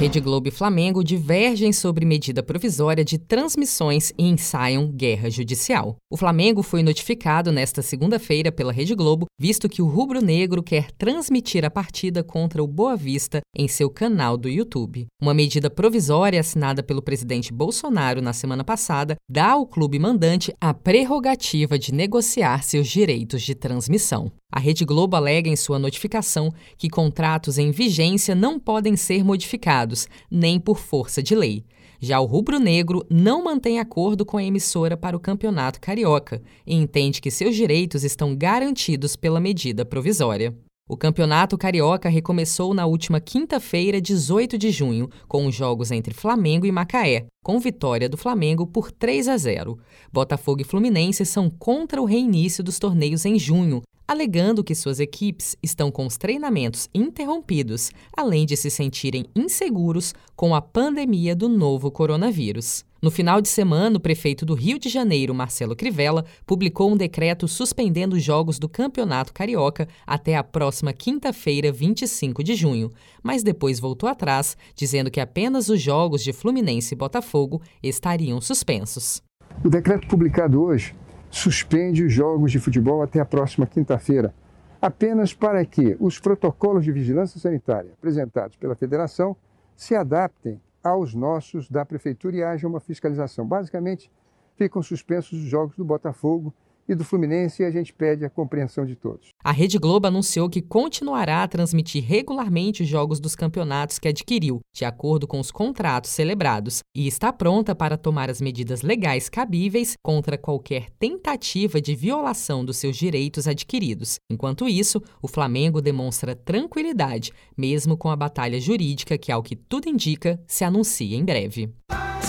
Rede Globo e Flamengo divergem sobre medida provisória de transmissões e ensaiam guerra judicial. O Flamengo foi notificado nesta segunda-feira pela Rede Globo, visto que o rubro-negro quer transmitir a partida contra o Boa Vista em seu canal do YouTube. Uma medida provisória assinada pelo presidente Bolsonaro na semana passada dá ao clube mandante a prerrogativa de negociar seus direitos de transmissão. A Rede Globo alega em sua notificação que contratos em vigência não podem ser modificados, nem por força de lei. Já o Rubro Negro não mantém acordo com a emissora para o Campeonato Carioca e entende que seus direitos estão garantidos pela medida provisória. O Campeonato Carioca recomeçou na última quinta-feira, 18 de junho, com os jogos entre Flamengo e Macaé, com vitória do Flamengo por 3 a 0. Botafogo e Fluminense são contra o reinício dos torneios em junho, alegando que suas equipes estão com os treinamentos interrompidos, além de se sentirem inseguros com a pandemia do novo coronavírus. No final de semana, o prefeito do Rio de Janeiro, Marcelo Crivella, publicou um decreto suspendendo os jogos do Campeonato Carioca até a próxima quinta-feira, 25 de junho, mas depois voltou atrás, dizendo que apenas os jogos de Fluminense e Botafogo estariam suspensos. O decreto publicado hoje suspende os jogos de futebol até a próxima quinta-feira, apenas para que os protocolos de vigilância sanitária apresentados pela federação se adaptem aos nossos da prefeitura e haja uma fiscalização. Basicamente, ficam suspensos os jogos do Botafogo e do Fluminense e a gente pede a compreensão de todos. A Rede Globo anunciou que continuará a transmitir regularmente os jogos dos campeonatos que adquiriu, de acordo com os contratos celebrados, e está pronta para tomar as medidas legais cabíveis contra qualquer tentativa de violação dos seus direitos adquiridos. Enquanto isso, o Flamengo demonstra tranquilidade, mesmo com a batalha jurídica que, ao que tudo indica, se anuncia em breve.